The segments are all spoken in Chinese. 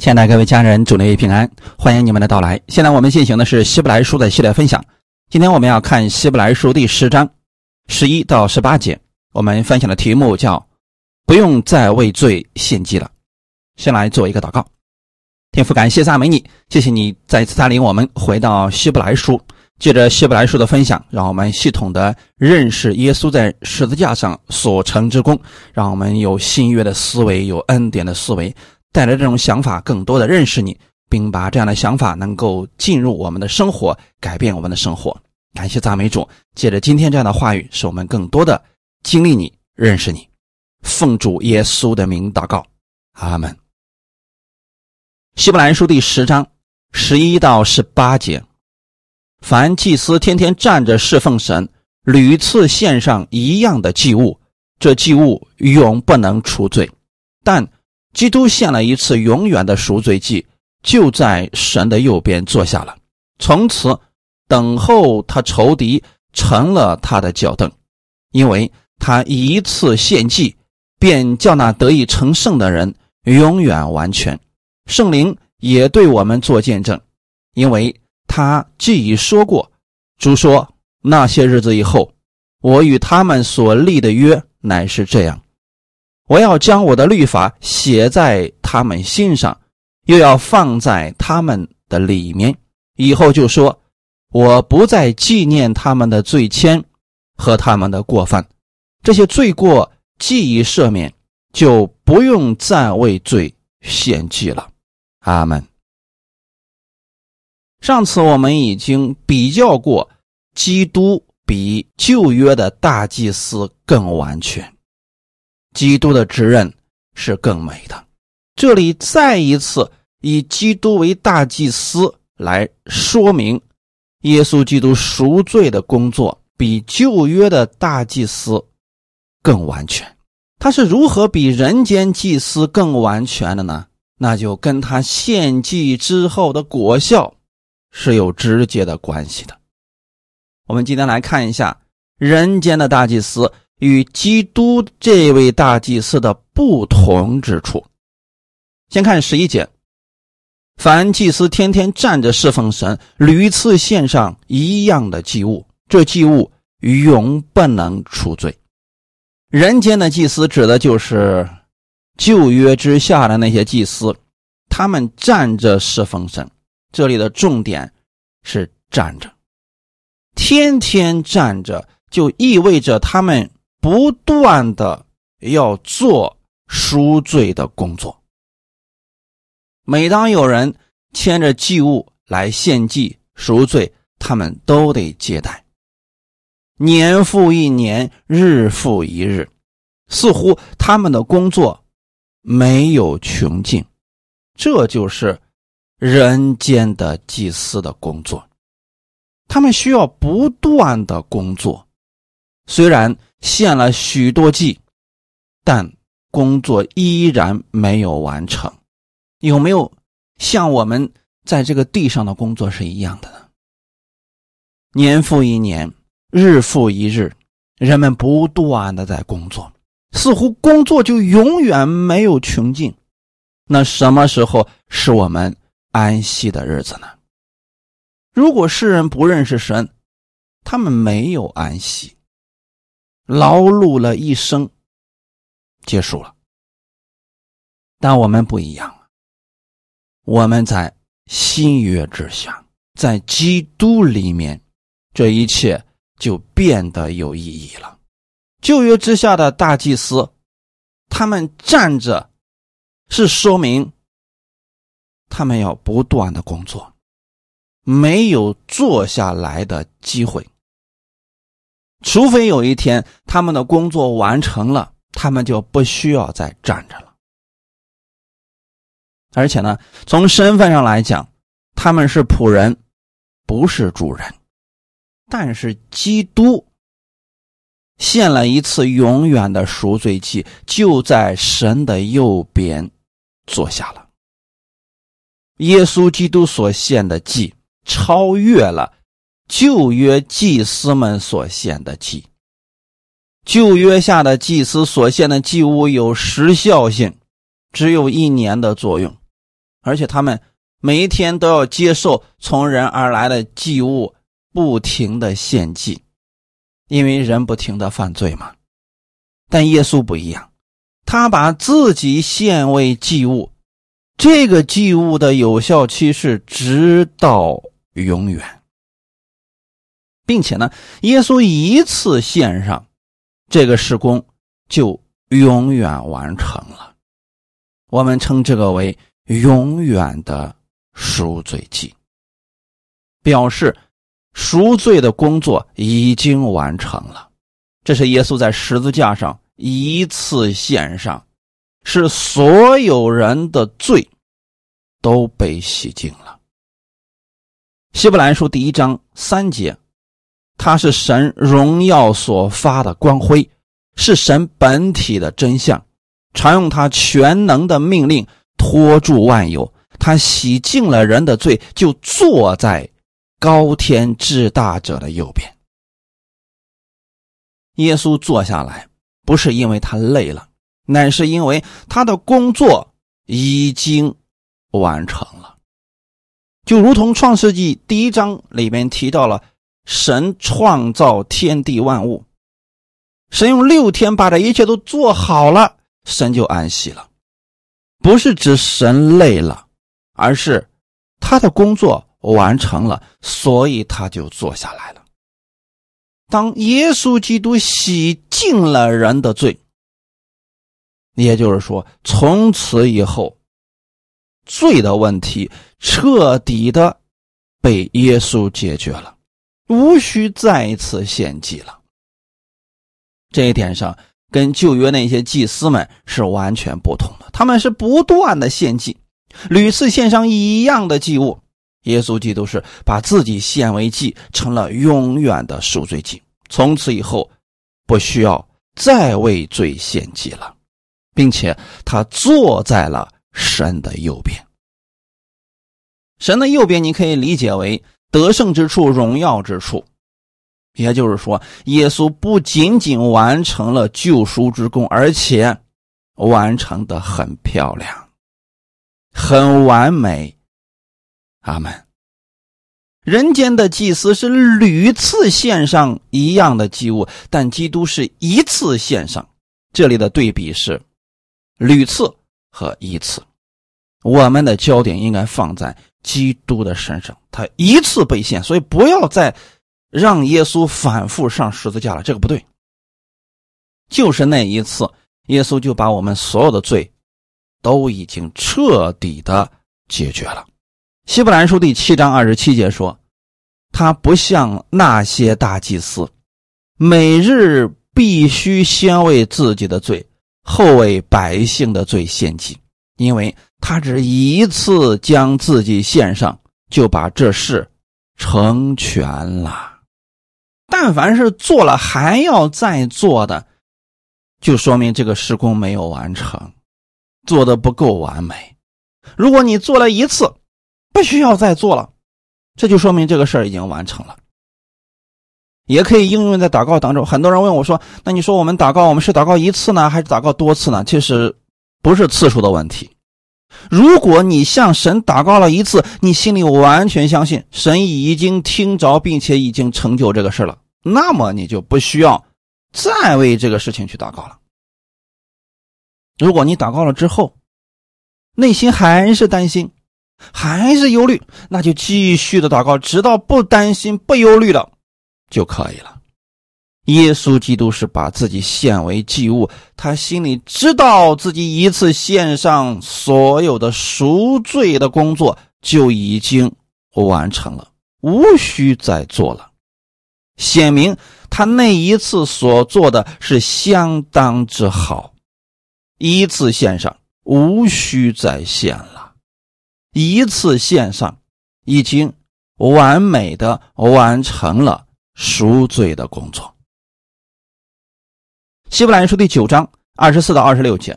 亲爱的各位家人，主内平安，欢迎你们的到来。现在我们进行的是希伯来书的系列分享。今天我们要看希伯来书第十章十一到十八节。我们分享的题目叫“不用再为罪献祭了”。先来做一个祷告，天父，感谢赞美你，谢谢你再次带领我们回到希伯来书，借着希伯来书的分享，让我们系统的认识耶稣在十字架上所成之功，让我们有新约的思维，有恩典的思维。带来这种想法，更多的认识你，并把这样的想法能够进入我们的生活，改变我们的生活。感谢赞美主，借着今天这样的话语，使我们更多的经历你、认识你。奉主耶稣的名祷告，阿门。希伯来书第十章十一到十八节：凡祭司天天站着侍奉神，屡次献上一样的祭物，这祭物永不能除罪，但。基督献了一次永远的赎罪祭，就在神的右边坐下了。从此等候他仇敌成了他的脚凳，因为他一次献祭，便叫那得以成圣的人永远完全。圣灵也对我们做见证，因为他既已说过，主说那些日子以后，我与他们所立的约乃是这样。我要将我的律法写在他们心上，又要放在他们的里面。以后就说，我不再纪念他们的罪愆和他们的过犯，这些罪过既已赦免，就不用再为罪献祭了。阿门。上次我们已经比较过，基督比旧约的大祭司更完全。基督的职任是更美的。这里再一次以基督为大祭司来说明，耶稣基督赎罪的工作比旧约的大祭司更完全。他是如何比人间祭司更完全的呢？那就跟他献祭之后的果效是有直接的关系的。我们今天来看一下人间的大祭司。与基督这位大祭司的不同之处，先看十一节：凡祭司天天站着侍奉神，屡次献上一样的祭物，这祭物永不能除罪。人间的祭司指的就是旧约之下的那些祭司，他们站着侍奉神。这里的重点是站着，天天站着，就意味着他们。不断的要做赎罪的工作。每当有人牵着祭物来献祭赎罪，他们都得接待。年复一年，日复一日，似乎他们的工作没有穷尽。这就是人间的祭司的工作。他们需要不断的工作，虽然。献了许多祭，但工作依然没有完成。有没有像我们在这个地上的工作是一样的呢？年复一年，日复一日，人们不断的在工作，似乎工作就永远没有穷尽。那什么时候是我们安息的日子呢？如果世人不认识神，他们没有安息。劳碌了一生，结束了。但我们不一样了我们在新约之下，在基督里面，这一切就变得有意义了。旧约之下的大祭司，他们站着，是说明他们要不断的工作，没有坐下来的机会。除非有一天他们的工作完成了，他们就不需要再站着了。而且呢，从身份上来讲，他们是仆人，不是主人。但是基督献了一次永远的赎罪祭，就在神的右边坐下了。耶稣基督所献的祭超越了。旧约祭司们所献的祭，旧约下的祭司所献的祭物有时效性，只有一年的作用。而且他们每一天都要接受从人而来的祭物，不停的献祭，因为人不停的犯罪嘛。但耶稣不一样，他把自己献为祭物，这个祭物的有效期是直到永远，并且呢，耶稣一次献上，这个施工就永远完成了。我们称这个为永远的赎罪祭，表示赎罪的工作已经完成了。这是耶稣在十字架上一次献上，是所有人的罪都被洗净了。希伯来书第一章三节，它是神荣耀所发的光辉，是神本体的真相，常用他全能的命令托住万有。他洗净了人的罪，就坐在高天至大者的右边。耶稣坐下来，不是因为他累了，乃是因为他的工作已经完成了。就如同创世纪第一章里面提到了，神创造天地万物，神用六天把这一切都做好了，神就安息了。不是指神累了，而是他的工作完成了，所以他就坐下来了。当耶稣基督洗净了人的罪，也就是说，从此以后，罪的问题彻底的被耶稣解决了，无需再一次献祭了。这一点上，跟旧约那些祭司们是完全不同的，他们是不断的献祭，屡次献上一样的祭物。耶稣基督是把自己献为祭，成了永远的赎罪祭。从此以后，不需要再为罪献祭了，并且他坐在了神的右边。神的右边，你可以理解为得胜之处、荣耀之处。也就是说，耶稣不仅仅完成了救赎之功，而且完成的很漂亮，很完美。阿门。人间的祭司是屡次献上一样的祭物，但基督是一次献上。这里的对比是屡次和一次。我们的焦点应该放在基督的身上，他一次被献，所以不要再让耶稣反复上十字架了，这个不对。就是那一次，耶稣就把我们所有的罪都已经彻底的解决了。希伯来书第七章二十七节说：“他不像那些大祭司，每日必须先为自己的罪，后为百姓的罪献祭，因为他只一次将自己献上，就把这事成全了。但凡是做了还要再做的，就说明这个施工没有完成，做的不够完美。如果你做了一次，不需要再做了，这就说明这个事儿已经完成了。也可以应用在祷告当中。很多人问我说：“那你说我们祷告，我们是祷告一次呢，还是祷告多次呢？”其实不是次数的问题。如果你向神祷告了一次，你心里完全相信神已经听着，并且已经成就这个事了，那么你就不需要再为这个事情去祷告了。如果你祷告了之后，内心还是担心。还是忧虑，那就继续的祷告，直到不担心、不忧虑了就可以了。耶稣基督是把自己献为祭物，他心里知道自己一次献上所有的赎罪的工作就已经完成了，无需再做了。显明他那一次所做的是相当之好，一次献上，无需再献了。一次献上，已经完美的完成了赎罪的工作。希伯来书第九章二十四到二十六节，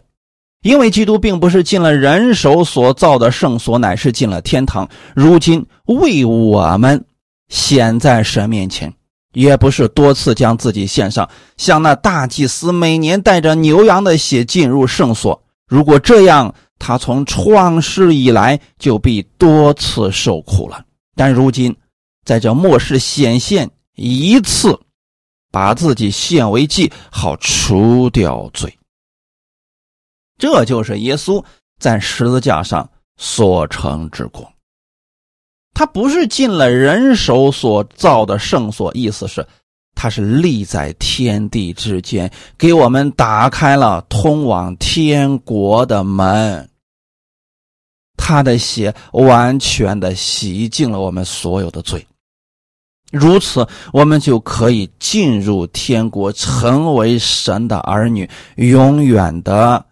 因为基督并不是进了人手所造的圣所，乃是进了天堂，如今为我们显在神面前，也不是多次将自己献上，像那大祭司每年带着牛羊的血进入圣所。如果这样，他从创世以来就必多次受苦了。但如今在这末世显现一次，把自己献为祭，好除掉罪。这就是耶稣在十字架上所成之功。他不是进了人手所造的圣所，意思是。他是立在天地之间，给我们打开了通往天国的门。他的血完全的洗净了我们所有的罪，如此我们就可以进入天国，成为神的儿女，永远的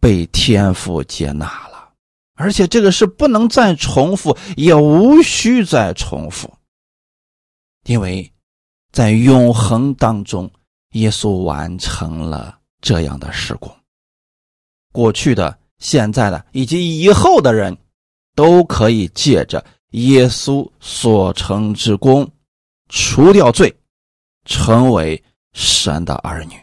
被天父接纳了。而且这个是不能再重复，也无需再重复，因为。在永恒当中，耶稣完成了这样的事工。过去的、现在的以及以后的人，都可以借着耶稣所成之功，除掉罪，成为神的儿女。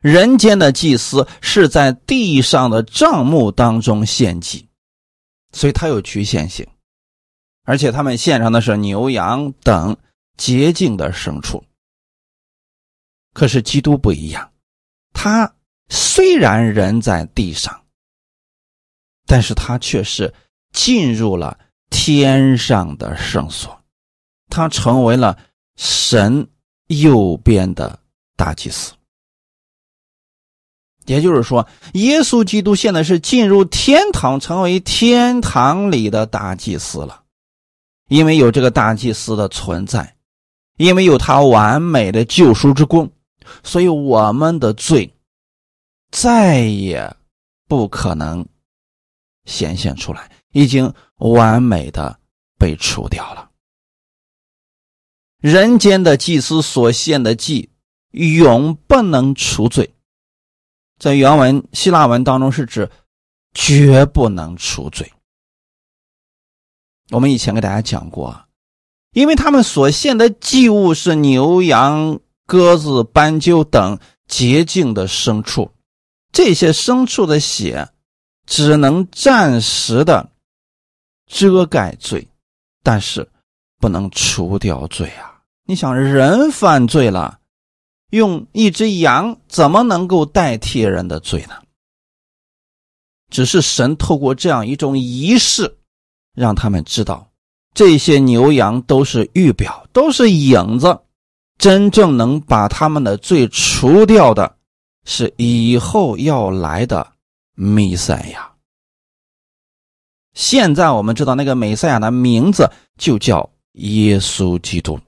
人间的祭司是在地上的账目当中献祭，所以它有局限性。而且他们献上的是牛羊等洁净的牲畜。可是基督不一样，他虽然人在地上，但是他却是进入了天上的圣所，他成为了神右边的大祭司。也就是说，耶稣基督现在是进入天堂，成为天堂里的大祭司了。因为有这个大祭司的存在，因为有他完美的救赎之功，所以我们的罪再也不可能显现出来，已经完美的被除掉了。人间的祭司所献的祭永不能除罪，在原文希腊文当中是指绝不能除罪。我们以前给大家讲过，因为他们所献的祭物是牛羊、鸽子、斑鸠等洁净的牲畜，这些牲畜的血只能暂时的遮盖罪，但是不能除掉罪啊！你想，人犯罪了，用一只羊怎么能够代替人的罪呢？只是神透过这样一种仪式。让他们知道，这些牛羊都是预表，都是影子。真正能把他们的罪除掉的，是以后要来的弥赛亚。现在我们知道，那个美赛亚的名字就叫耶稣基督，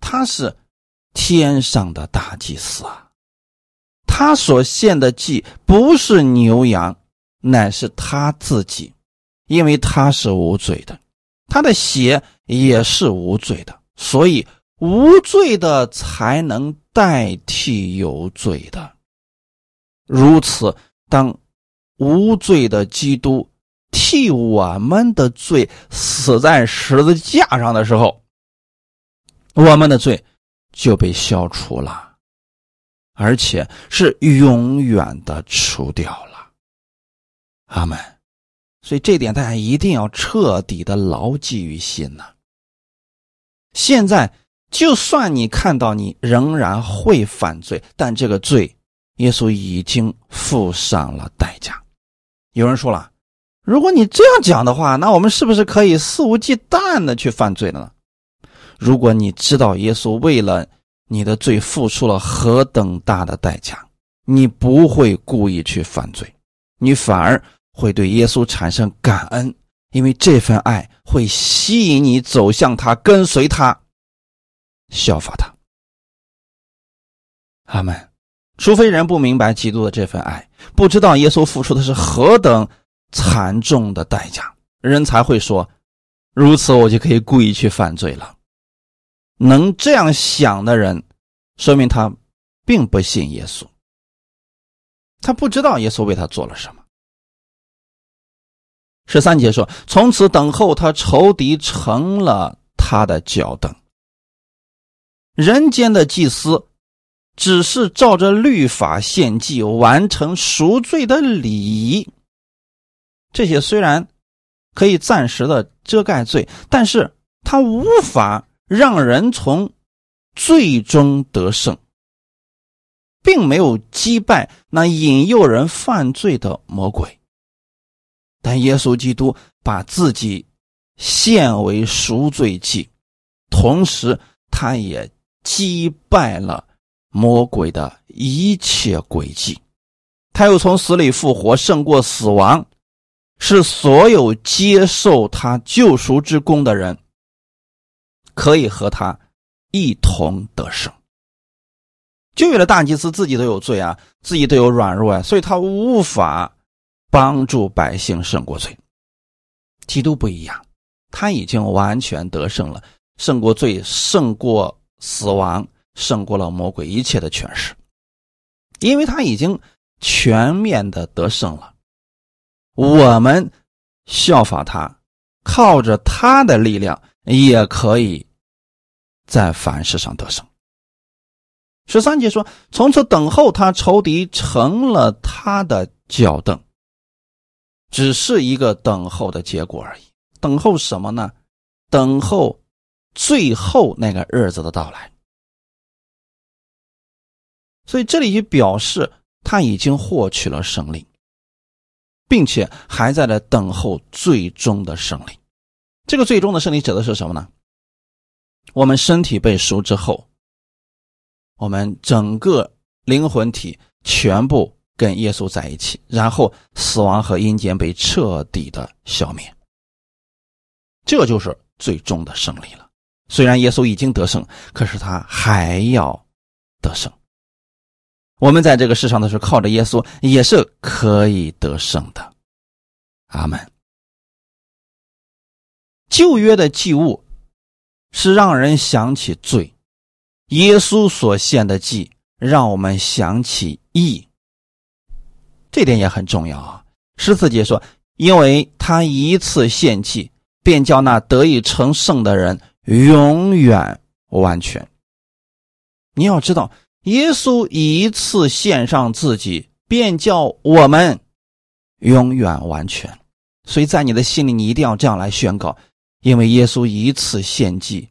他是天上的大祭司啊。他所献的祭不是牛羊，乃是他自己。因为他是无罪的，他的血也是无罪的，所以无罪的才能代替有罪的。如此，当无罪的基督替我们的罪死在十字架上的时候，我们的罪就被消除了，而且是永远的除掉了。阿门。所以这点大家一定要彻底的牢记于心呐。现在就算你看到你仍然会犯罪，但这个罪，耶稣已经付上了代价。有人说了，如果你这样讲的话，那我们是不是可以肆无忌惮的去犯罪了呢？如果你知道耶稣为了你的罪付出了何等大的代价，你不会故意去犯罪，你反而。会对耶稣产生感恩，因为这份爱会吸引你走向他，跟随他，效法他。阿门。除非人不明白基督的这份爱，不知道耶稣付出的是何等惨重的代价，人才会说：如此我就可以故意去犯罪了。能这样想的人，说明他并不信耶稣，他不知道耶稣为他做了什么。十三节说：“从此等候他仇敌成了他的脚凳。人间的祭司只是照着律法献祭，完成赎罪的礼仪。这些虽然可以暂时的遮盖罪，但是它无法让人从最终得胜，并没有击败那引诱人犯罪的魔鬼。但耶稣基督把自己献为赎罪祭，同时他也击败了魔鬼的一切诡计，他又从死里复活，胜过死亡。是所有接受他救赎之功的人，可以和他一同得胜。旧约的大祭司自己都有罪啊，自己都有软弱啊，所以他无法帮助百姓胜过罪。基督不一样，他已经完全得胜了，胜过罪，胜过死亡，胜过了魔鬼一切的权势，因为他已经全面的得胜了。我们效法他，靠着他的力量，也可以在凡事上得胜。十三节说：“从此等候他，仇敌成了他的脚凳。”只是一个等候的结果而已。等候什么呢？等候最后那个日子的到来。所以这里就表示他已经获取了胜利。并且还在那等候最终的胜利。这个最终的胜利指的是什么呢？我们身体被赎之后，我们整个灵魂体全部跟耶稣在一起，然后死亡和阴间被彻底的消灭。这就是最终的胜利了。虽然耶稣已经得胜，可是他还要得胜。我们在这个世上的时候，靠着耶稣也是可以得胜的。阿门。旧约的祭物是让人想起罪，耶稣所献的祭让我们想起义。这点也很重要啊。十四节说：“因为他一次献祭，便叫那得以成圣的人永远完全。”你要知道。耶稣一次献上自己，便叫我们永远完全。所以在你的心里，你一定要这样来宣告：因为耶稣一次献祭，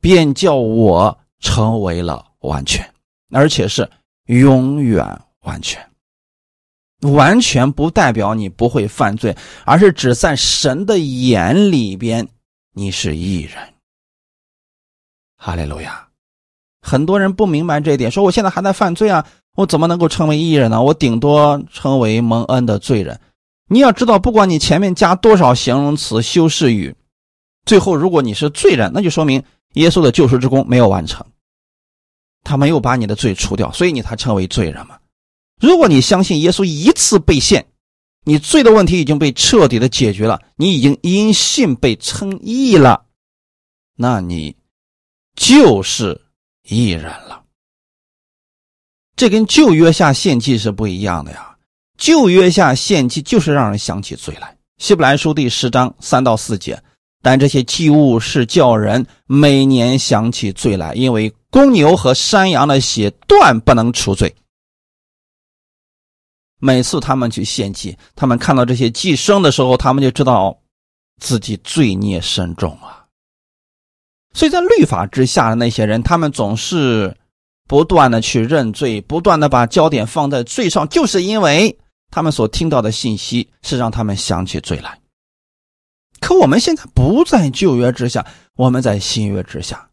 便叫我成为了完全，而且是永远完全。完全不代表你不会犯罪，而是指在神的眼里边你是一人。哈利路亚。很多人不明白这一点，说我现在还在犯罪啊，我怎么能够成为义人呢？我顶多成为蒙恩的罪人。你要知道，不管你前面加多少形容词、修饰语，最后如果你是罪人，那就说明耶稣的救赎之功没有完成，他没有把你的罪除掉，所以你才成为罪人嘛。如果你相信耶稣一次被献，你罪的问题已经被彻底的解决了，你已经因信被称义了，那你就是。义人了，这跟旧约下献祭是不一样的呀。旧约下献祭就是让人想起罪来。希伯来书第十章三到四节，但这些祭物是叫人每年想起罪来，因为公牛和山羊的血断不能除罪。每次他们去献祭，他们看到这些祭牲的时候，他们就知道自己罪孽深重啊。所以在律法之下的那些人，他们总是不断的去认罪，不断的把焦点放在罪上，就是因为他们所听到的信息是让他们想起罪来。可我们现在不在旧约之下，我们在新约之下，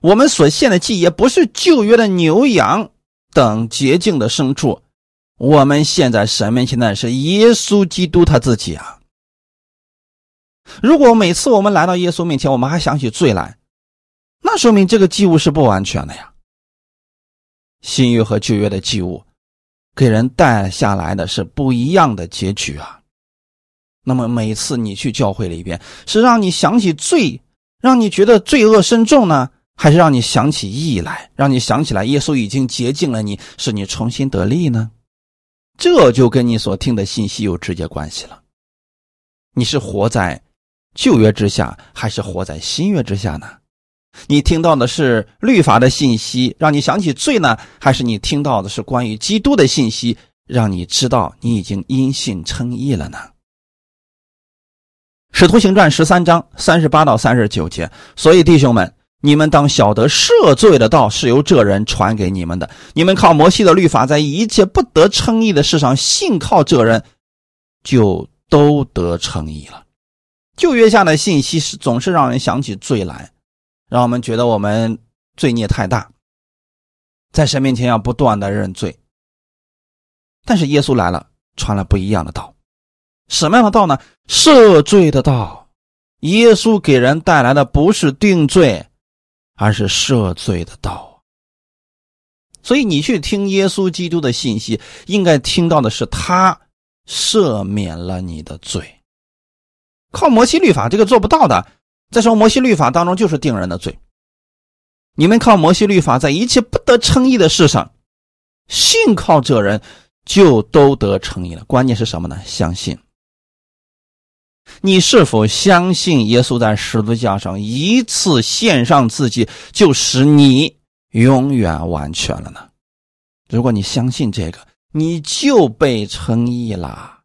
我们所献的祭也不是旧约的牛羊等洁净的牲畜，我们现在神面前的是耶稣基督他自己啊。如果每次我们来到耶稣面前，我们还想起罪来，那说明这个祭物是不完全的呀。新约和旧约的祭物，给人带下来的是不一样的结局啊。那么每次你去教会里边，是让你想起罪，让你觉得罪恶深重呢，还是让你想起义来，让你想起来耶稣已经洁净了你，使你重新得力呢？这就跟你所听的信息有直接关系了。你是活在旧约之下，还是活在新约之下呢？你听到的是律法的信息，让你想起罪呢，还是你听到的是关于基督的信息，让你知道你已经因信称义了呢？使徒行传十三章三十八到三十九节，所以弟兄们，你们当晓得赦罪的道是由这人传给你们的。你们靠摩西的律法，在一切不得称义的事上信靠这人，就都得称义了。旧约下的信息是总是让人想起罪来。让我们觉得我们罪孽太大，在神面前要不断的认罪。但是耶稣来了，传了不一样的道，什么样的道呢？赦罪的道。耶稣给人带来的不是定罪，而是赦罪的道。所以你去听耶稣基督的信息，应该听到的是他赦免了你的罪。靠摩西律法这个做不到的。再说摩西律法当中就是定人的罪。你们靠摩西律法，在一切不得称义的事上，信靠这人就都得称义了。关键是什么呢？相信。你是否相信耶稣在十字架上一次献上自己，就使你永远完全了呢？如果你相信这个，你就被称义了。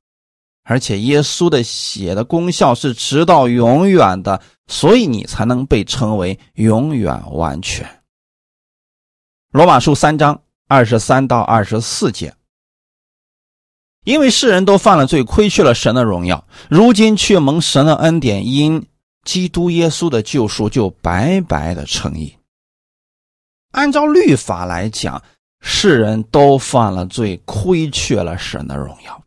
而且耶稣的血的功效是直到永远的，所以你才能被称为永远完全。罗马书三章二十三到二十四节，因为世人都犯了罪，亏缺了神的荣耀，如今却蒙神的恩典，因基督耶稣的救赎，就白白的称义。按照律法来讲，世人都犯了罪，亏缺了神的荣耀。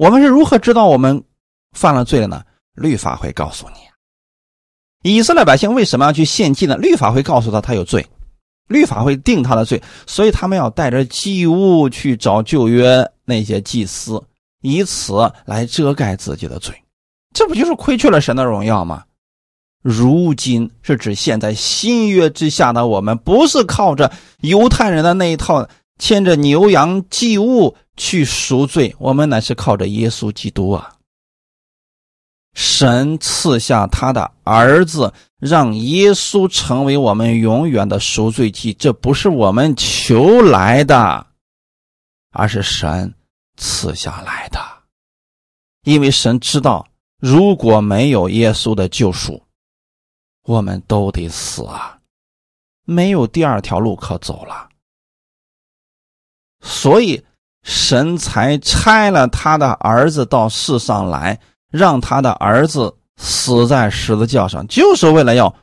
我们是如何知道我们犯了罪了呢？律法会告诉你。以色列百姓为什么要去献祭呢？律法会告诉他他有罪，律法会定他的罪，所以他们要带着祭物去找旧约那些祭司，以此来遮盖自己的罪。这不就是亏缺了神的荣耀吗？如今是指现在新约之下的我们，不是靠着犹太人的那一套。牵着牛羊祭物去赎罪，我们乃是靠着耶稣基督啊！神赐下他的儿子，让耶稣成为我们永远的赎罪祭。这不是我们求来的，而是神赐下来的。因为神知道，如果没有耶稣的救赎，我们都得死啊！没有第二条路可走了。所以，神才差了他的儿子到世上来，让他的儿子死在十字架上，就是为了要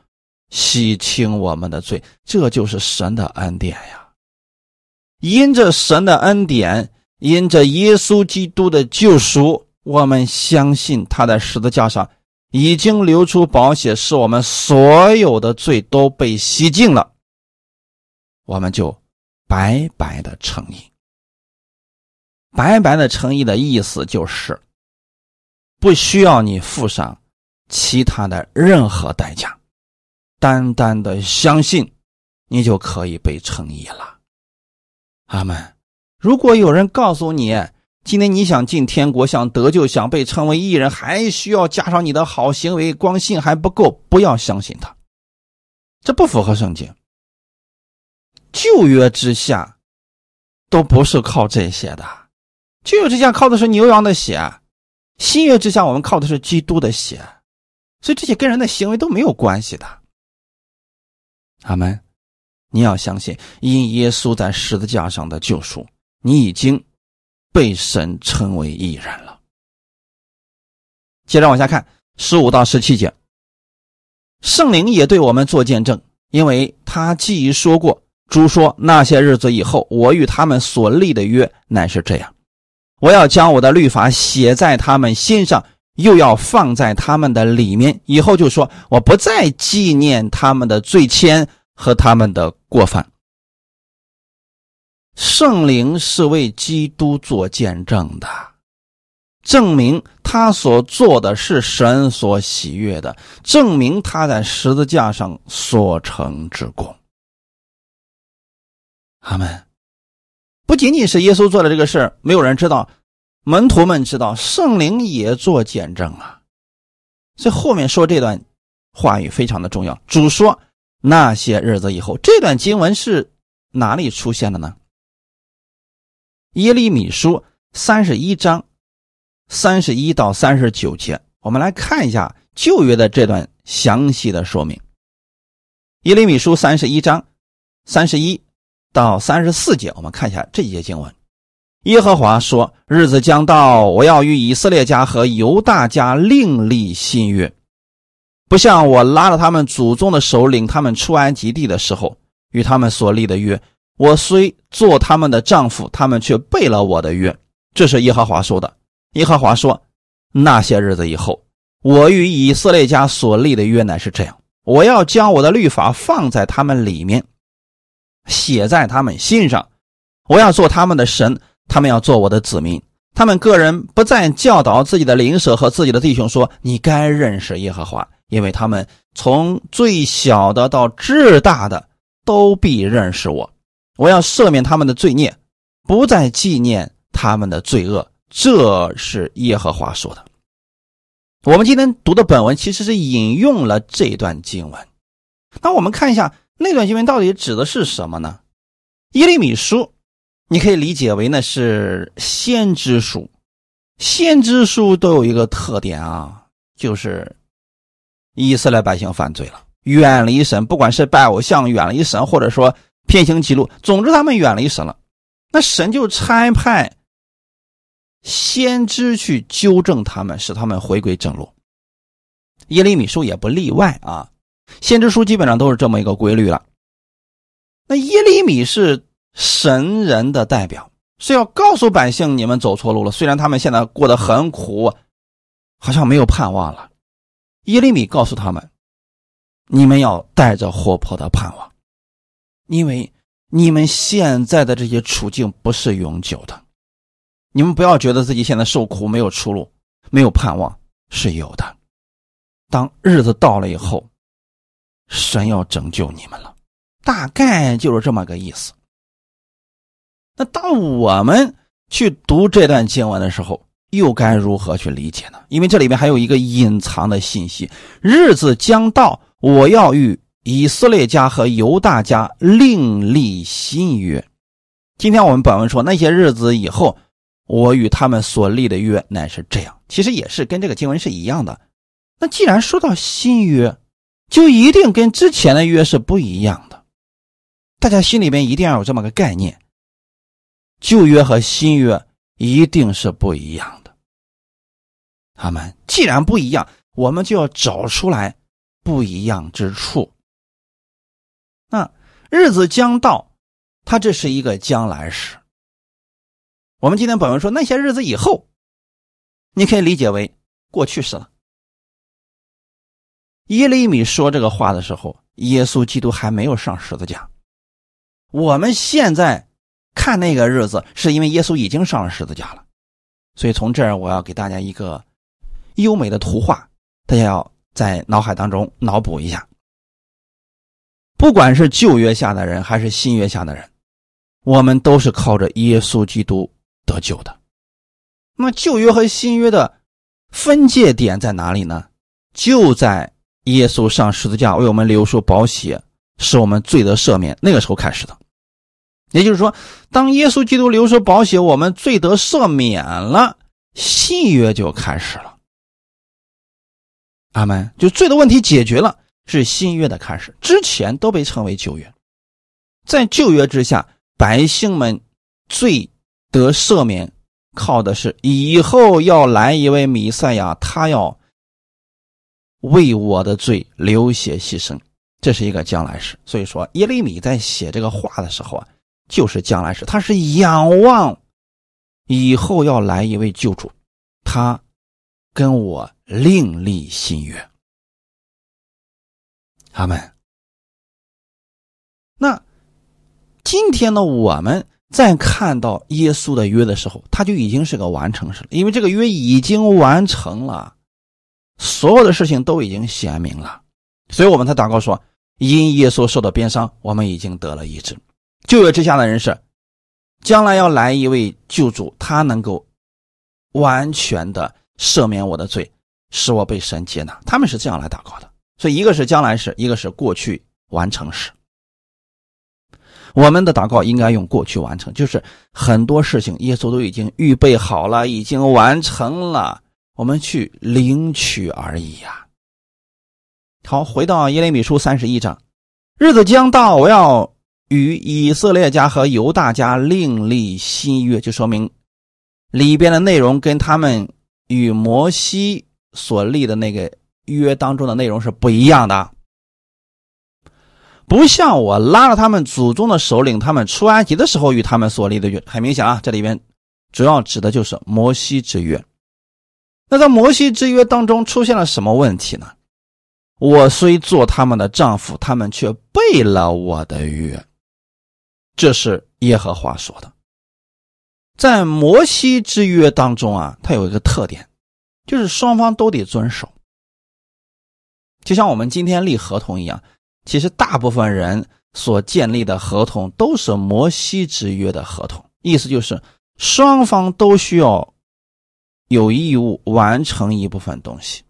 洗清我们的罪。这就是神的恩典呀！因着神的恩典，因着耶稣基督的救赎，我们相信他在十字架上已经流出宝血，使我们所有的罪都被洗净了，我们就。白白的诚意，白白的诚意的意思就是，不需要你付上其他的任何代价，单单的相信，你就可以被称义了。阿门。如果有人告诉你，今天你想进天国，想得救，想被称为义人，还需要加上你的好行为，光信还不够，不要相信他，这不符合圣经。旧约之下，都不是靠这些的。旧约之下靠的是牛羊的血，新约之下我们靠的是基督的血，所以这些跟人的行为都没有关系的。阿门！你要相信，因耶稣在十字架上的救赎，你已经被神称为义人了。接着往下看，十五到十七节，圣灵也对我们做见证，因为他既已说过。主说：“那些日子以后，我与他们所立的约乃是这样：我要将我的律法写在他们心上，又要放在他们的里面。以后就说，我不再纪念他们的罪愆和他们的过犯。圣灵是为基督做见证的，证明他所做的是神所喜悦的，证明他在十字架上所成之功。”他们不仅仅是耶稣做的这个事，没有人知道，门徒们知道，圣灵也做见证啊。所以后面说这段话语非常的重要。主说：“那些日子以后，这段经文是哪里出现的呢？耶利米书三十一章三十一到三十九节，我们来看一下旧约的这段详细的说明。耶利米书三十一章三十一到三十四节，我们看一下这一节经文。耶和华说：“日子将到，我要与以色列家和犹大家另立新约，不像我拉了他们祖宗的手，领他们出安吉地的时候与他们所立的约。我虽做他们的丈夫，他们却背了我的约。”这是耶和华说的。耶和华说：“那些日子以后，我与以色列家所立的约乃是这样：我要将我的律法放在他们里面，写在他们心上。我要做他们的神。”他们要做我的子民，他们个人不再教导自己的邻舍和自己的弟兄说：“你该认识耶和华，因为他们从最小的到至大的都必认识我。我要赦免他们的罪孽，不再纪念他们的罪恶。”这是耶和华说的。我们今天读的本文其实是引用了这段经文。那我们看一下那段经文到底指的是什么呢？耶利米书。你可以理解为那是先知书，先知书都有一个特点啊，就是以色列百姓犯罪了，远离神，不管是拜偶像远离神，或者说偏行歧路，总之他们远离神了。那神就差派先知去纠正他们，使他们回归正路。耶利米书也不例外啊，先知书基本上都是这么一个规律了。那耶利米是。神人的代表是要告诉百姓，你们走错路了。虽然他们现在过得很苦，好像没有盼望了。耶利米告诉他们，你们要带着活泼的盼望，因为你们现在的这些处境不是永久的。你们不要觉得自己现在受苦没有出路，没有盼望是有的。当日子到了以后，神要拯救你们了，大概就是这么个意思。那当我们去读这段经文的时候，又该如何去理解呢？因为这里面还有一个隐藏的信息：日子将到，我要与以色列家和犹大家另立新约。今天我们本文说那些日子以后，我与他们所立的约乃是这样。其实也是跟这个经文是一样的。那既然说到新约，就一定跟之前的约是不一样的。大家心里边一定要有这么个概念。旧约和新约一定是不一样的。他们既然不一样，我们就要找出来不一样之处。那日子将到，它这是一个将来时。我们今天本文说那些日子以后，你可以理解为过去式了。耶利米说这个话的时候，耶稣基督还没有上十字架。我们现在。看那个日子，是因为耶稣已经上了十字架了，所以从这儿我要给大家一个优美的图画，大家要在脑海当中脑补一下。不管是旧约下的人还是新约下的人，我们都是靠着耶稣基督得救的。那旧约和新约的分界点在哪里呢？就在耶稣上十字架为我们流出宝血，使我们罪得赦免那个时候开始的。也就是说，当耶稣基督流出宝血，我们罪得赦免了，信约就开始了。阿门。就罪的问题解决了，是新约的开始。之前都被称为旧约，在旧约之下，百姓们罪得赦免，靠的是以后要来一位弥赛亚，他要为我的罪流血牺牲，这是一个将来时。所以说，耶利米在写这个话的时候啊。就是将来时，他是仰望以后要来一位救主，他跟我另立新约。阿门。那今天呢，我们在看到耶稣的约的时候，他就已经是个完成时了，因为这个约已经完成了，所有的事情都已经显明了，所以我们才祷告说：因耶稣受的鞭伤，我们已经得了医治。旧约之下的人是，将来要来一位救主，他能够完全的赦免我的罪，使我被神接纳。他们是这样来祷告的。所以，一个是将来时，一个是过去完成时。我们的祷告应该用过去完成，就是很多事情耶稣都已经预备好了，已经完成了，我们去领取而已呀。好，回到耶利米书三十一章，日子将到，我要与以色列家和犹大家另立新约，就说明里边的内容跟他们与摩西所立的那个约当中的内容是不一样的。不像我拉了他们祖宗的首领，他们出埃及的时候与他们所立的约，很明显啊，这里边主要指的就是摩西之约。那在摩西之约当中出现了什么问题呢？我虽做他们的丈夫，他们却背了我的约。这是耶和华说的。在摩西之约当中啊，它有一个特点，就是双方都得遵守，就像我们今天立合同一样。其实，大部分人所建立的合同都是摩西之约的合同，意思就是双方都需要有义务完成一部分东西。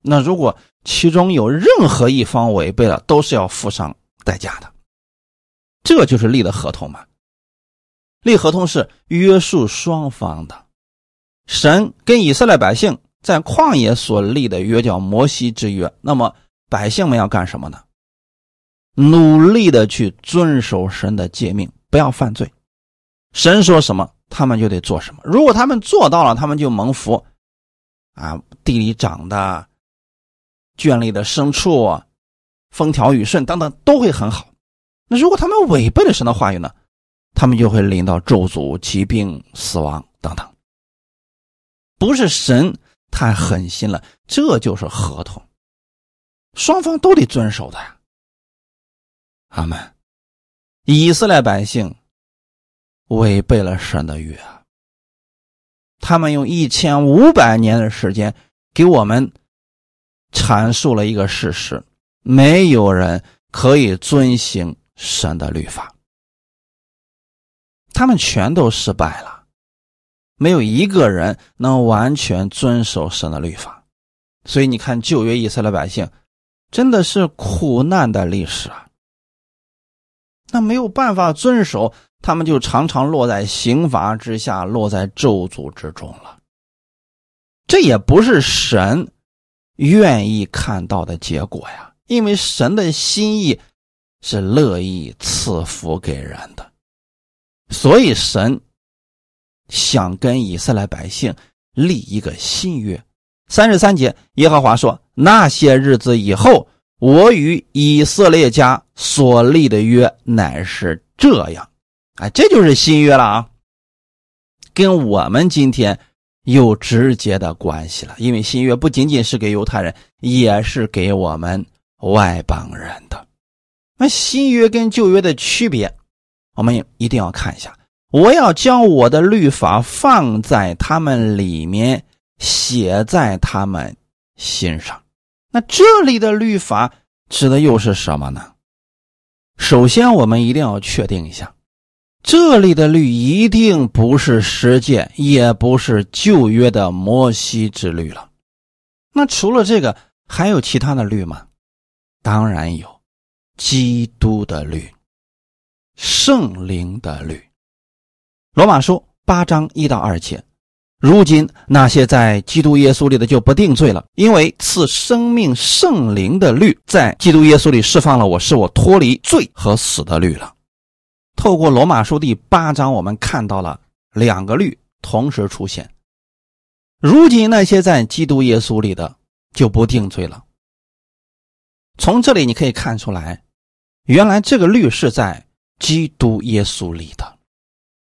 那如果其中有任何一方违背了，都是要付上代价的。这就是立的合同嘛？立合同是约束双方的。神跟以色列百姓在旷野所立的约叫摩西之约，那么百姓们要干什么呢？努力的去遵守神的诫命，不要犯罪。神说什么，他们就得做什么。如果他们做到了，他们就蒙福。啊，地里长的、圈里的牲畜，风调雨顺等等都会很好。那如果他们违背了神的话语呢？他们就会临到咒诅、疾病、死亡等等。不是神太狠心了，这就是合同，双方都得遵守的呀。阿门。以色列百姓违背了神的约，他们用一千五百年的时间给我们阐述了一个事实：没有人可以遵行神的律法，他们全都失败了，没有一个人能完全遵守神的律法。所以你看，旧约以色列百姓真的是苦难的历史啊。那没有办法遵守，他们就常常落在刑罚之下，落在咒诅之中了。这也不是神愿意看到的结果呀，因为神的心意是乐意赐福给人的，所以神想跟以色列百姓立一个新约。三十三节，耶和华说：“那些日子以后。”我与以色列家所立的约乃是这样，哎，这就是新约了啊，跟我们今天有直接的关系了。因为新约不仅仅是给犹太人，也是给我们外邦人的。那新约跟旧约的区别，我们一定要看一下。我要将我的律法放在他们里面，写在他们心上。那这里的律法指的又是什么呢？首先，我们一定要确定一下，这里的律一定不是十诫，也不是旧约的摩西之律了。那除了这个，还有其他的律吗？当然有，基督的律，圣灵的律。罗马书八章一到二节。如今那些在基督耶稣里的就不定罪了，因为赐生命圣灵的律在基督耶稣里释放了我，使我脱离罪和死的律了。透过罗马书第八章，我们看到了两个律同时出现。如今那些在基督耶稣里的就不定罪了。从这里你可以看出来，原来这个律是在基督耶稣里的，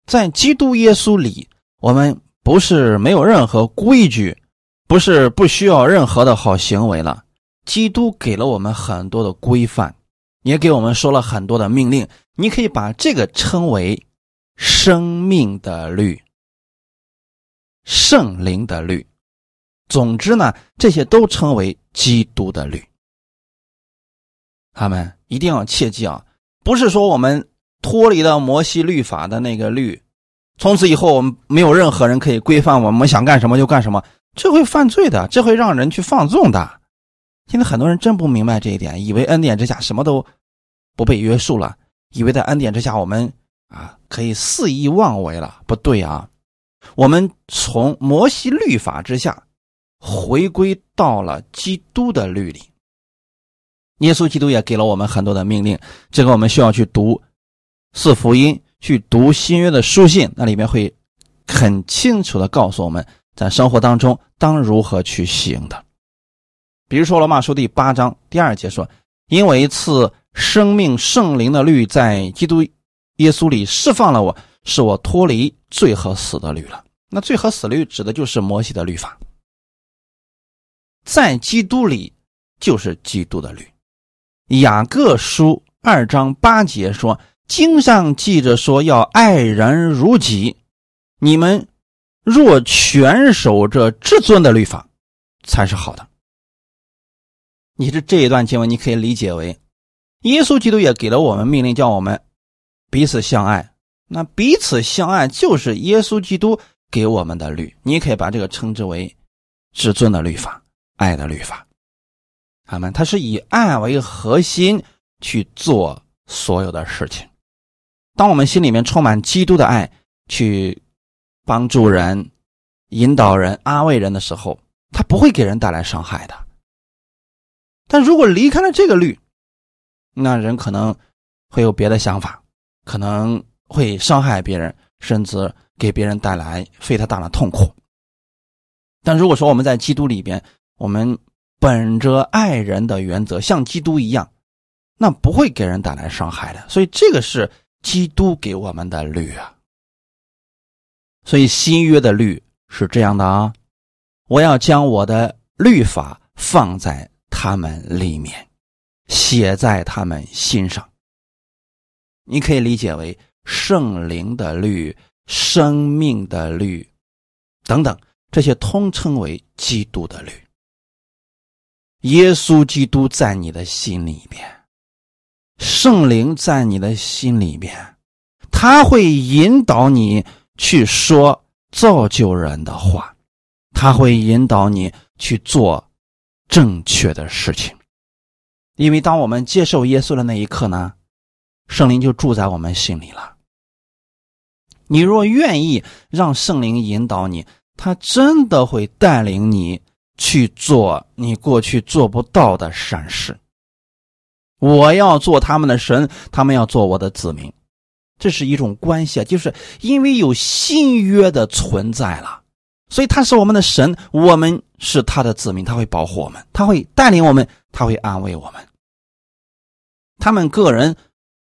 在基督耶稣里，我们。不是没有任何规矩，不是不需要任何的好行为了。基督给了我们很多的规范，也给我们说了很多的命令。你可以把这个称为生命的律、圣灵的律。总之呢，这些都称为基督的律。他们一定要切记啊，不是说我们脱离了摩西律法的那个律。从此以后，我们没有任何人可以规范我们想干什么就干什么，这会犯罪的，这会让人去放纵的。现在很多人真不明白这一点，以为恩典之下什么都不被约束了，以为在恩典之下我们啊可以肆意妄为了。不对啊，我们从摩西律法之下回归到了基督的律里。耶稣基督也给了我们很多的命令，这个我们需要去读四福音，去读新约的书信，那里面会很清楚的告诉我们在生活当中当如何去行的。比如说罗马书第八章第二节说：“因为一次生命圣灵的律在基督耶稣里释放了我，使我脱离罪和死的律了。”那罪和死律指的就是摩西的律法，在基督里就是基督的律。雅各书二章八节说：“经上记着说，要爱人如己。你们若全守这至尊的律法，才是好的。”你是这一段经文，你可以理解为，耶稣基督也给了我们命令，叫我们彼此相爱。那彼此相爱就是耶稣基督给我们的律，你可以把这个称之为至尊的律法，爱的律法。他们，他是以爱为核心去做所有的事情。当我们心里面充满基督的爱，去帮助人、引导人、安慰人的时候，他不会给人带来伤害的。但如果离开了这个律，那人可能会有别的想法，可能会伤害别人，甚至给别人带来非常大的痛苦。但如果说我们在基督里边，我们。本着爱人的原则，像基督一样，那不会给人带来伤害的。所以这个是基督给我们的律啊。所以新约的律是这样的啊，我要将我的律法放在他们里面，写在他们心上。你可以理解为圣灵的律、生命的律等等，这些通称为基督的律。耶稣基督在你的心里边，圣灵在你的心里边，他会引导你去说造就人的话，他会引导你去做正确的事情。因为当我们接受耶稣的那一刻呢，圣灵就住在我们心里了。你若愿意让圣灵引导你，他真的会带领你。去做你过去做不到的善事。我要做他们的神，他们要做我的子民，这是一种关系啊！就是因为有新约的存在了，所以他是我们的神，我们是他的子民，他会保护我们，他会带领我们，他会安慰我们。他们个人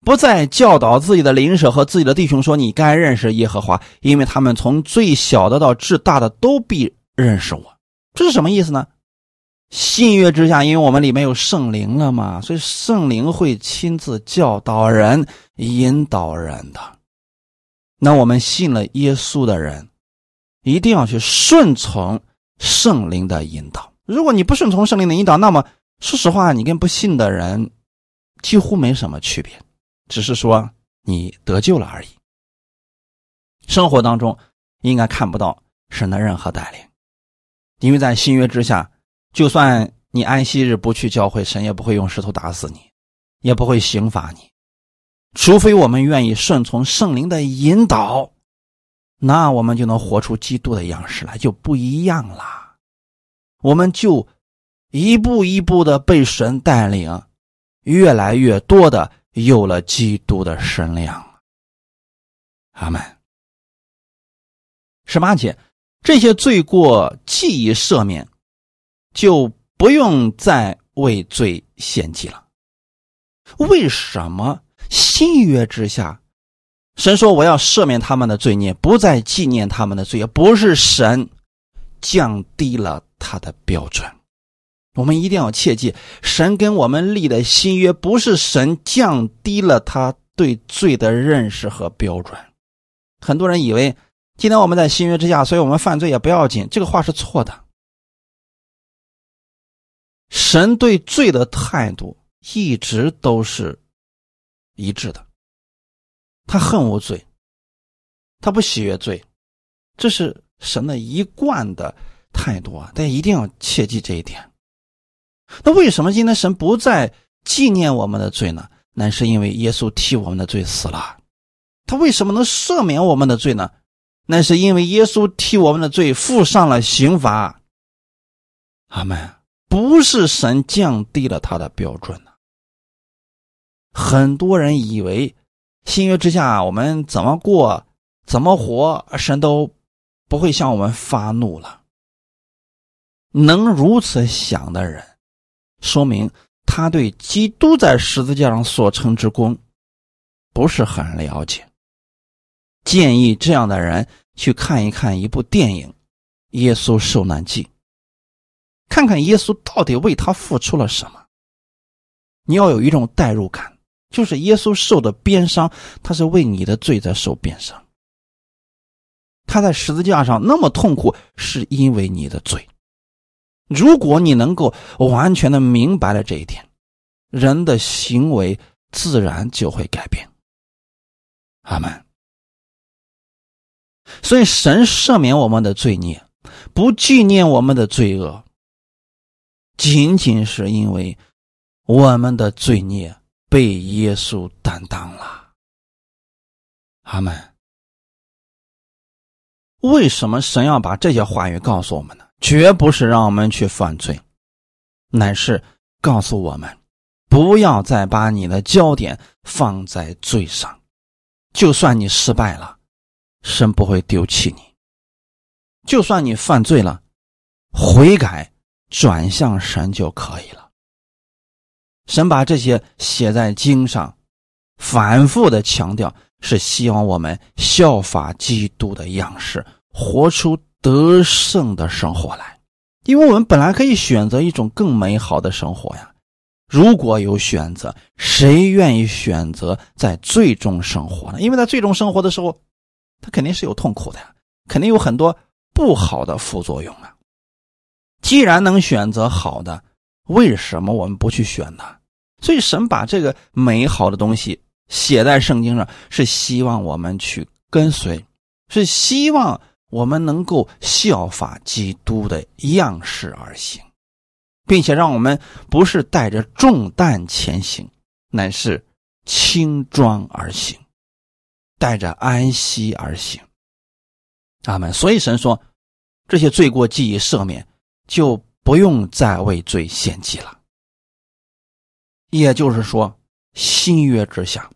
不再教导自己的邻舍和自己的弟兄说：“你该认识耶和华，因为他们从最小的到至大的都必认识我。”这是什么意思呢？信约之下，因为我们里面有圣灵了嘛，所以圣灵会亲自教导人、引导人的。那我们信了耶稣的人，一定要去顺从圣灵的引导。如果你不顺从圣灵的引导，那么说实话，你跟不信的人几乎没什么区别，只是说你得救了而已。生活当中应该看不到神的任何带领。因为在新约之下，就算你安息日不去教会，神也不会用石头打死你，也不会刑罚你，除非我们愿意顺从圣灵的引导，那我们就能活出基督的样式来，就不一样了。我们就一步一步的被神带领，越来越多的有了基督的身量。阿门。十八节。这些罪过既已赦免，就不用再为罪献祭了。为什么新约之下，神说我要赦免他们的罪孽，不再纪念他们的罪？不是神降低了他的标准。我们一定要切记，神跟我们立的新约，不是神降低了他对罪的认识和标准。很多人以为。今天我们在新约之下，所以我们犯罪也不要紧。这个话是错的。神对罪的态度一直都是一致的，他恨无罪，他不喜悦罪，这是神的一贯的态度啊！大家一定要切记这一点。那为什么今天神不再纪念我们的罪呢？那是因为耶稣替我们的罪死了。他为什么能赦免我们的罪呢？那是因为耶稣替我们的罪付上了刑罚。阿门。不是神降低了他的标准呢。很多人以为新约之下我们怎么过、怎么活，神都不会向我们发怒了。能如此想的人，说明他对基督在十字架上所成之功不是很了解。建议这样的人去看一看一部电影《耶稣受难记》，看看耶稣到底为他付出了什么。你要有一种代入感，就是耶稣受的鞭伤，他是为你的罪在受鞭伤。他在十字架上那么痛苦，是因为你的罪。如果你能够完全的明白了这一点，人的行为自然就会改变。阿门。所以，神赦免我们的罪孽，不纪念我们的罪恶，仅仅是因为我们的罪孽被耶稣担当了。阿门。为什么神要把这些话语告诉我们呢？绝不是让我们去犯罪，乃是告诉我们，不要再把你的焦点放在罪上。就算你失败了。神不会丢弃你，就算你犯罪了，悔改转向神就可以了。神把这些写在经上，反复的强调，是希望我们效法基督的样式，活出得胜的生活来。因为我们本来可以选择一种更美好的生活呀。如果有选择，谁愿意选择在最终生活呢？因为在最终生活的时候。他肯定是有痛苦的呀，肯定有很多不好的副作用啊。既然能选择好的，为什么我们不去选呢？所以神把这个美好的东西写在圣经上，是希望我们去跟随，是希望我们能够效法基督的样式而行，并且让我们不是带着重担前行，乃是轻装而行。带着安息而行，阿门。所以神说，这些罪过记忆赦免，就不用再为罪献祭了。也就是说，新约之下，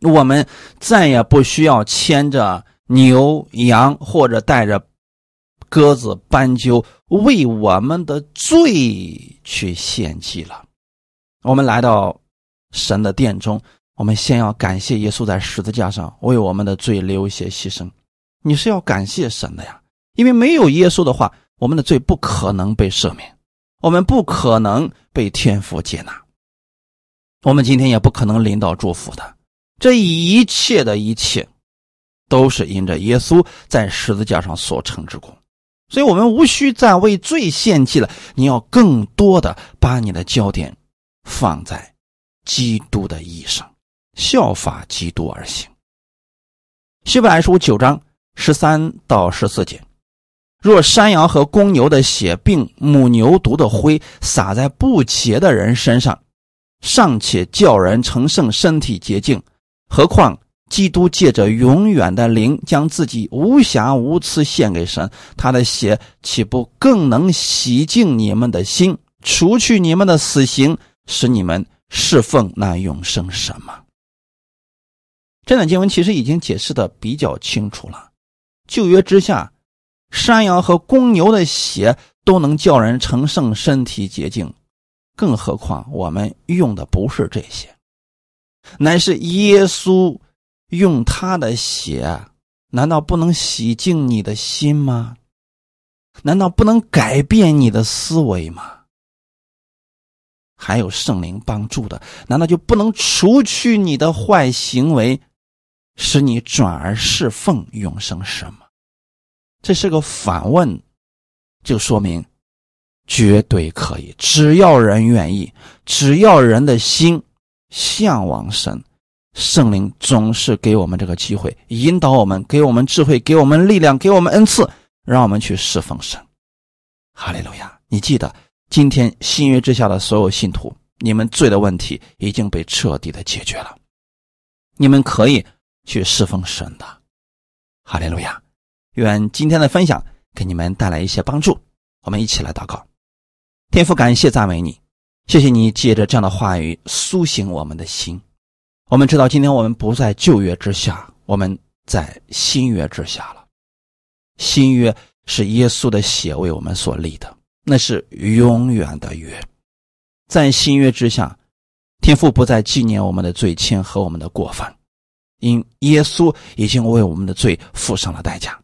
我们再也不需要牵着牛羊或者带着鸽子斑鸠为我们的罪去献祭了。我们来到神的殿中。我们先要感谢耶稣在十字架上为我们的罪流血牺牲，你是要感谢神的呀，因为没有耶稣的话，我们的罪不可能被赦免，我们不可能被天父接纳，我们今天也不可能领导祝福的。这一切的一切，都是因着耶稣在十字架上所成之功，所以我们无需再为罪献祭了。你要更多的把你的焦点放在基督的义上。效法基督而行。希伯来书九章十三到十四节：若山羊和公牛的血，并母牛犊的灰洒在不洁的人身上，尚且叫人成圣，身体洁净；何况基督借着永远的灵，将自己无瑕无疵献给神，他的血岂不更能洗净你们的心，除去你们的死刑，使你们侍奉那永生神吗？这段经文其实已经解释的比较清楚了。旧约之下，山羊和公牛的血都能叫人成圣、身体洁净，更何况我们用的不是这些，乃是耶稣用他的血，难道不能洗净你的心吗？难道不能改变你的思维吗？还有圣灵帮助的，难道就不能除去你的坏行为？使你转而侍奉永生神吗？这是个反问，就说明绝对可以。只要人愿意，只要人的心向往神，圣灵总是给我们这个机会，引导我们，给我们智慧，给我们力量，给我们恩赐，让我们去侍奉神。哈利路亚！你记得今天新约之下的所有信徒，你们罪的问题已经被彻底的解决了，你们可以去侍奉神的。哈利路亚！愿今天的分享给你们带来一些帮助。我们一起来祷告，天父，感谢赞美你，谢谢你借着这样的话语苏醒我们的心。我们知道，今天我们不在旧约之下，我们在新约之下了。新约是耶稣的血为我们所立的，那是永远的约。在新约之下，天父不再纪念我们的罪愆和我们的过犯，因耶稣已经为我们的罪付上了代价。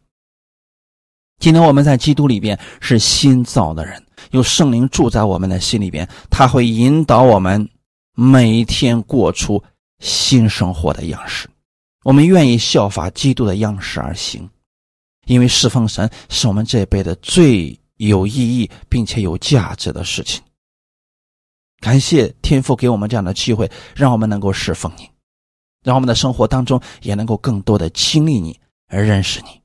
今天我们在基督里边是新造的人，有圣灵住在我们的心里边，他会引导我们每天过出新生活的样式。我们愿意效法基督的样式而行，因为侍奉神是我们这一辈子最有意义并且有价值的事情。感谢天父给我们这样的机会，让我们能够侍奉你，让我们的生活当中也能够更多的经历你，而认识你。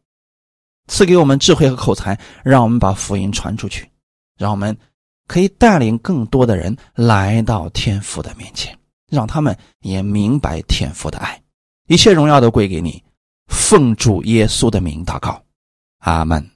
赐给我们智慧和口才，让我们把福音传出去，让我们可以带领更多的人来到天父的面前，让他们也明白天父的爱。一切荣耀都归给你，奉主耶稣的名祷告，阿门。